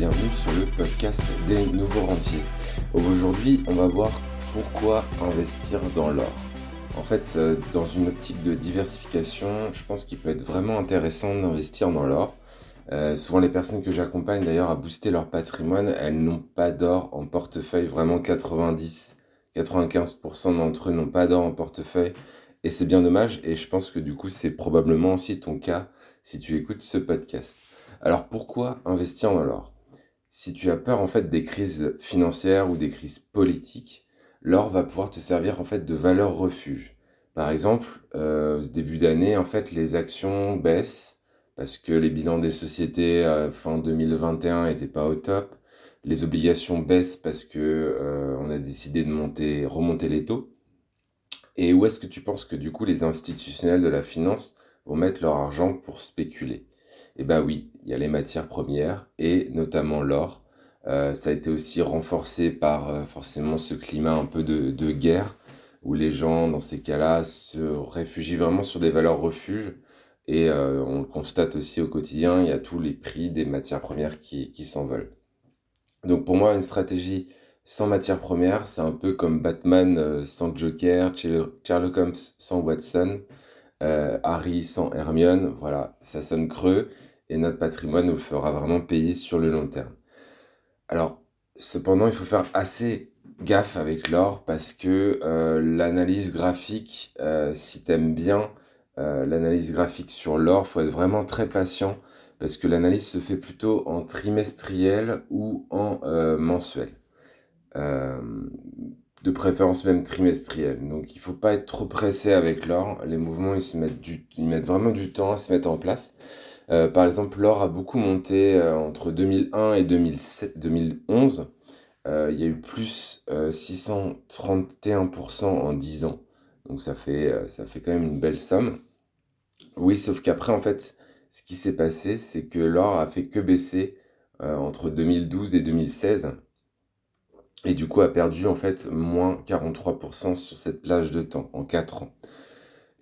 bienvenue sur le podcast des nouveaux rentiers. Aujourd'hui, on va voir pourquoi investir dans l'or. En fait, euh, dans une optique de diversification, je pense qu'il peut être vraiment intéressant d'investir dans l'or. Euh, souvent, les personnes que j'accompagne d'ailleurs à booster leur patrimoine, elles n'ont pas d'or en portefeuille. Vraiment, 90, 95% d'entre eux n'ont pas d'or en portefeuille. Et c'est bien dommage. Et je pense que du coup, c'est probablement aussi ton cas si tu écoutes ce podcast. Alors, pourquoi investir dans l'or? Si tu as peur en fait des crises financières ou des crises politiques, l'or va pouvoir te servir en fait de valeur refuge. Par exemple, euh, ce début d'année, en fait, les actions baissent parce que les bilans des sociétés euh, fin 2021 n'étaient pas au top. Les obligations baissent parce que euh, on a décidé de monter, remonter les taux. Et où est-ce que tu penses que du coup les institutionnels de la finance vont mettre leur argent pour spéculer? Eh bien oui, il y a les matières premières et notamment l'or. Euh, ça a été aussi renforcé par forcément ce climat un peu de, de, guerre où les gens dans ces cas-là se réfugient vraiment sur des valeurs refuges et euh, on le constate aussi au quotidien, il y a tous les prix des matières premières qui, qui s'envolent. Donc pour moi, une stratégie sans matières premières, c'est un peu comme Batman euh, sans Joker, Sherlock Holmes sans Watson, euh, Harry sans Hermione. Voilà, ça sonne creux et notre patrimoine nous le fera vraiment payer sur le long terme. Alors, cependant, il faut faire assez gaffe avec l'or parce que l'analyse graphique, si t'aimes bien, euh, l'analyse graphique sur l'or, faut être vraiment très patient parce que l'analyse se fait plutôt en trimestriel ou en euh, mensuel. Euh, de préférence même trimestriel. Donc il faut pas être trop pressé avec l'or. Les mouvements ils, se mettent ils mettent vraiment du temps à se mettre en place. par exemple, l'or a beaucoup monté entre 2001 et 2011. il y a eu plus 631% en 10 ans. Donc ça fait, ça fait quand même une belle somme. Oui, sauf qu'après, en fait, ce qui s'est passé, c'est que l'or a fait que baisser euh, entre 2012 et 2016. Et du coup, a perdu en fait moins 43% sur cette plage de temps en 4 ans.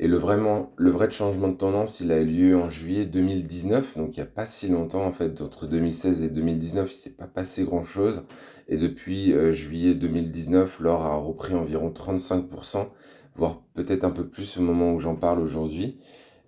Et le, vraiment, le vrai changement de tendance, il a eu lieu en juillet 2019, donc il n'y a pas si longtemps en fait, entre 2016 et 2019, il ne s'est pas passé grand-chose. Et depuis euh, juillet 2019, l'or a repris environ 35%, voire peut-être un peu plus au moment où j'en parle aujourd'hui.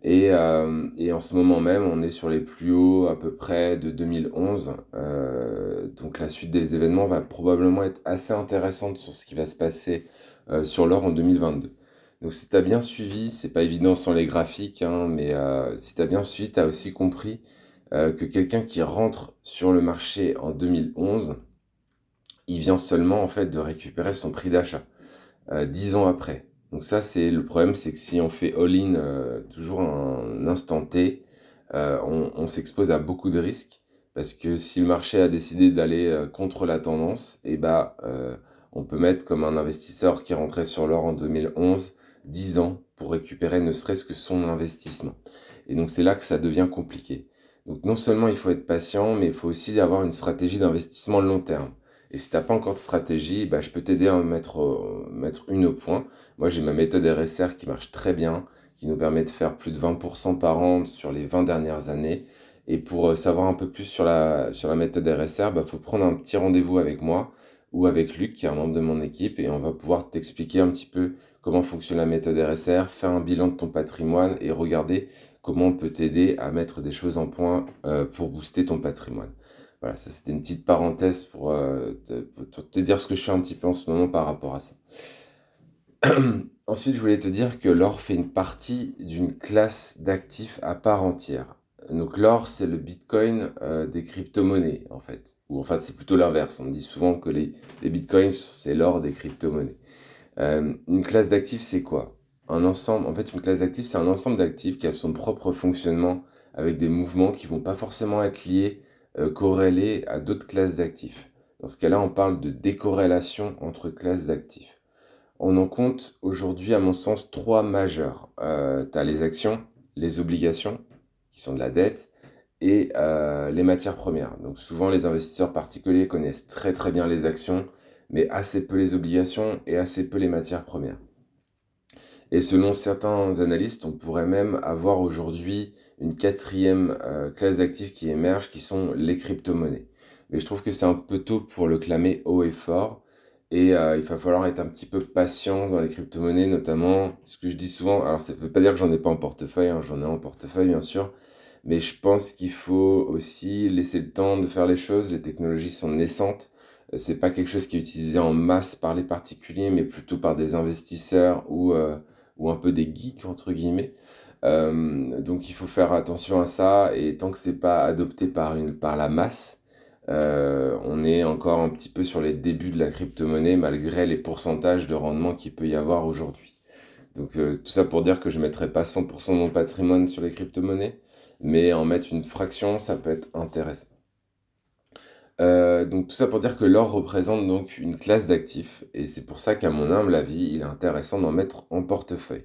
Et, euh, et, en ce moment même, on est sur les plus hauts à peu près de 2011. Euh, donc la suite des événements va probablement être assez intéressante sur ce qui va se passer euh, sur l'or en 2022. Donc si tu as bien suivi, c'est pas évident sans les graphiques, hein, mais euh, si tu as bien suivi, tu as aussi compris euh, que quelqu'un qui rentre sur le marché en 2011, il vient seulement en fait de récupérer son prix d'achat, dix ans après. Donc ça, c'est le problème, c'est que si on fait all-in euh, toujours un instant T, euh, on, s'expose à beaucoup de risques parce que si le marché a décidé d'aller euh, contre la tendance, et eh bah, on peut mettre comme un investisseur qui rentrait sur l'or en 2011 10 ans pour récupérer ne serait-ce que son investissement. Et donc c'est là que ça devient compliqué. Donc non seulement il faut être patient, mais il faut aussi avoir une stratégie d'investissement long terme. Et si tu n'as pas encore de stratégie, bah, je peux t'aider à mettre, euh, mettre une au point. Moi, j'ai ma méthode RSR qui marche très bien, qui nous permet de faire plus de 20% par an sur les 20 dernières années. Et pour euh, savoir un peu plus sur la, sur la méthode RSR, il bah, faut prendre un petit rendez-vous avec moi ou avec Luc, qui est un membre de mon équipe, et on va pouvoir t'expliquer un petit peu comment fonctionne la méthode RSR, faire un bilan de ton patrimoine et regarder comment on peut t'aider à mettre des choses en point euh, pour booster ton patrimoine. Voilà, ça c'était une petite parenthèse pour, euh, te, dire ce que je fais un petit peu en ce moment par rapport à ça. Ensuite, je voulais te dire que l'or fait une partie d'une classe d'actifs à part entière. Donc l'or, c'est le bitcoin euh, des crypto-monnaies, en fait. Ou en fait, c'est plutôt l'inverse. On dit souvent que les, les bitcoins, c'est l'or des crypto-monnaies. Euh, une classe d'actifs, c'est quoi? Un ensemble, en fait, une classe d'actifs, c'est un ensemble d'actifs qui a son propre fonctionnement avec des mouvements qui vont pas forcément être liés euh, corrélés à d'autres classes d'actifs. Dans ce cas-là, on parle de décorrélation entre classes d'actifs. On en compte aujourd'hui, à mon sens, trois majeurs. Euh, tu as les actions, les obligations, qui sont de la dette, et euh, les matières premières. Donc souvent, les investisseurs particuliers connaissent très très bien les actions, mais assez peu les obligations et assez peu les matières premières. Et selon certains analystes, on pourrait même avoir aujourd'hui une quatrième euh, classe d'actifs qui émerge, qui sont les crypto-monnaies. mais je trouve que c'est un peu tôt pour le clamer haut et fort. Et euh, il va falloir être un petit peu patient dans les crypto-monnaies, notamment ce que je dis souvent. Alors, ça ne veut pas dire que j'en ai pas en portefeuille, hein, j'en ai en portefeuille, bien sûr. Mais je pense qu'il faut aussi laisser le temps de faire les choses. Les technologies sont naissantes. Euh, c'est pas quelque chose qui est utilisé en masse par les particuliers, mais plutôt par des investisseurs ou, ou un peu des geeks, entre guillemets. donc, il faut faire attention à ça. Et tant que c'est pas adopté par, une, par la masse, euh, on est encore un petit peu sur les débuts de la crypto-monnaie malgré les pourcentages de rendement qu'il peut y avoir aujourd'hui. Donc euh, tout ça pour dire que je ne mettrai pas 100% de mon patrimoine sur les crypto-monnaies, mais en mettre une fraction, ça peut être intéressant. Euh, donc tout ça pour dire que l'or représente donc une classe d'actifs, et c'est pour ça qu'à mon humble avis, il est intéressant d'en mettre en portefeuille.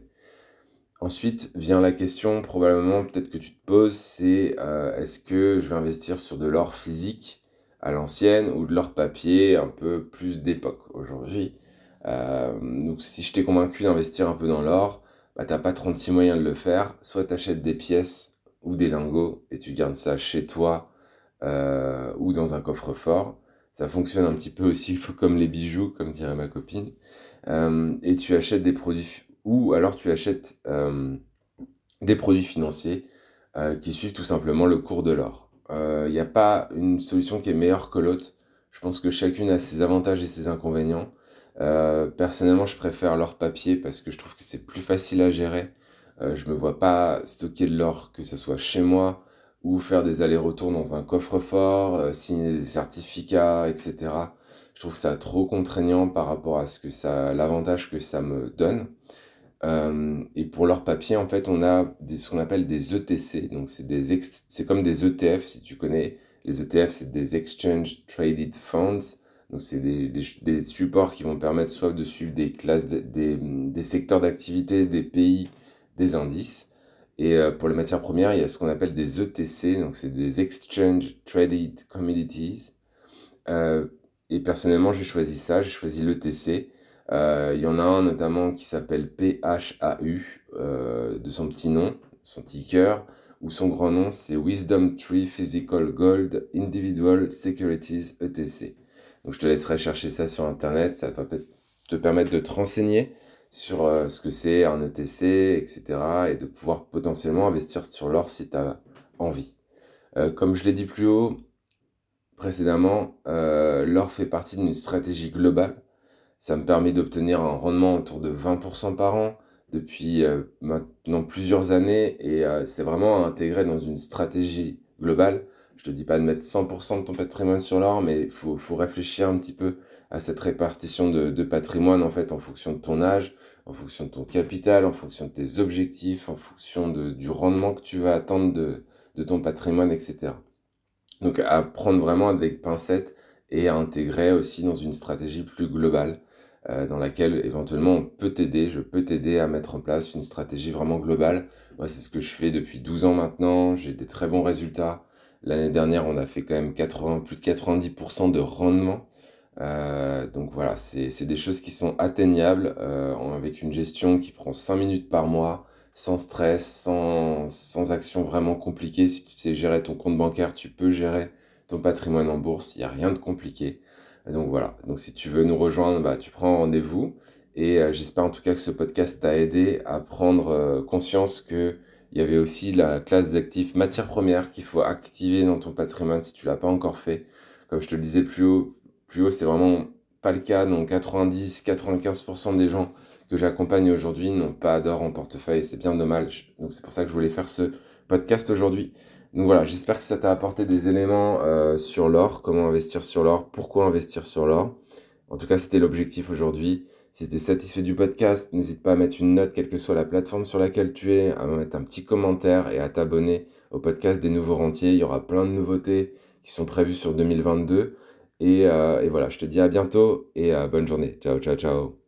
Ensuite vient la question, probablement peut-être que tu te poses, c'est est-ce que je vais investir sur de l'or physique à l'ancienne ou de leur papier un peu plus d'époque aujourd'hui? Euh, donc si je t'ai convaincu d'investir un peu dans l'or, bah, t'as pas 36 moyens de le faire. Soit tu achètes des pièces ou des lingots et tu gardes ça chez toi euh, ou dans un coffre-fort. Ça fonctionne un petit peu aussi comme les bijoux, comme dirait ma copine. Euh, et tu achètes des produits, ou alors tu achètes des produits financiers qui suivent tout simplement le cours de l'or. Il euh, n'y a pas une solution qui est meilleure que l'autre. Je pense que chacune a ses avantages et ses inconvénients. Euh, personnellement, je préfère l'or papier parce que je trouve que c'est plus facile à gérer. Euh, je me vois pas stocker de l'or, que ce soit chez moi ou faire des allers-retours dans un coffre-fort, euh, signer des certificats, etc. Je trouve ça trop contraignant par rapport à ce que ça, l'avantage que ça me donne. Euh, et pour leur papier, en fait, on a ce qu'on appelle des ETC. Donc, c'est des c'est comme des ETF, si tu connais. Les ETF, c'est des Exchange Traded Funds. Donc, c'est des, des, supports qui vont permettre soit de suivre des classes, des, des, secteurs d'activité, des pays, des indices. Et euh, pour les matières premières, il y a ce qu'on appelle des ETC. Donc, c'est des Exchange Traded Commodities. Euh, et personnellement, j'ai choisi ça. J'ai choisi l'ETC. Euh, il y en a un notamment qui s'appelle PHAU, de son petit nom, son ticker, ou son grand nom c'est Wisdom Tree Physical Gold Individual Securities ETC. Donc je te laisserai chercher ça sur internet, ça va peut-être te permettre de te renseigner sur euh, ce que c'est un ETC, etc. et de pouvoir potentiellement investir sur l'or si tu as envie. comme je l'ai dit plus haut précédemment, l'or fait partie d'une stratégie globale ça me permet d'obtenir un rendement autour de 20% par an depuis euh, maintenant plusieurs années et euh, c'est vraiment intégré dans une stratégie globale. Je te dis pas de mettre 100% de ton patrimoine sur l'or, mais il faut, faut, réfléchir un petit peu à cette répartition de, de, patrimoine en fait en fonction de ton âge, en fonction de ton capital, en fonction de tes objectifs, en fonction de, du rendement que tu vas attendre de, de ton patrimoine, etc. Donc à prendre vraiment avec pincettes et à intégrer aussi dans une stratégie plus globale euh, dans laquelle éventuellement on peut t'aider, je peux t'aider à mettre en place une stratégie vraiment globale. Moi, c'est ce que je fais depuis 12 ans maintenant, j'ai des très bons résultats. L'année dernière, on a fait quand même 80, plus de 90% de rendement. Euh, donc voilà, c'est des choses qui sont atteignables euh, avec une gestion qui prend 5 minutes par mois, sans stress, sans, sans action vraiment compliquée. Si tu sais gérer ton compte bancaire, tu peux gérer ton patrimoine en bourse, il n'y a rien de compliqué donc voilà, donc si tu veux nous rejoindre, bah, tu prends rendez-vous. Et euh, j'espère en tout cas que ce podcast t'a aidé à prendre euh, conscience qu'il y avait aussi la classe d'actifs matières premières qu'il faut activer dans ton patrimoine si tu l'as pas encore fait. Comme je te le disais plus haut, plus haut c'est vraiment pas le cas. Donc 90-95% des gens que j'accompagne aujourd'hui n'ont pas d'or en portefeuille. C'est bien dommage. C'est pour ça que je voulais faire ce podcast aujourd'hui. Donc voilà, j'espère que ça t'a apporté des éléments euh, sur l'or, comment investir sur l'or, pourquoi investir sur l'or? En tout cas, c'était l'objectif aujourd'hui. Si tu es satisfait du podcast, n'hésite pas à mettre une note, quelle que soit la plateforme sur laquelle tu es, à mettre un petit commentaire et à t'abonner au podcast des nouveaux rentiers. Il y aura plein de nouveautés qui sont prévues sur 2022. Et, euh, et voilà, je te dis à bientôt et euh, bonne journée. Ciao, ciao, ciao.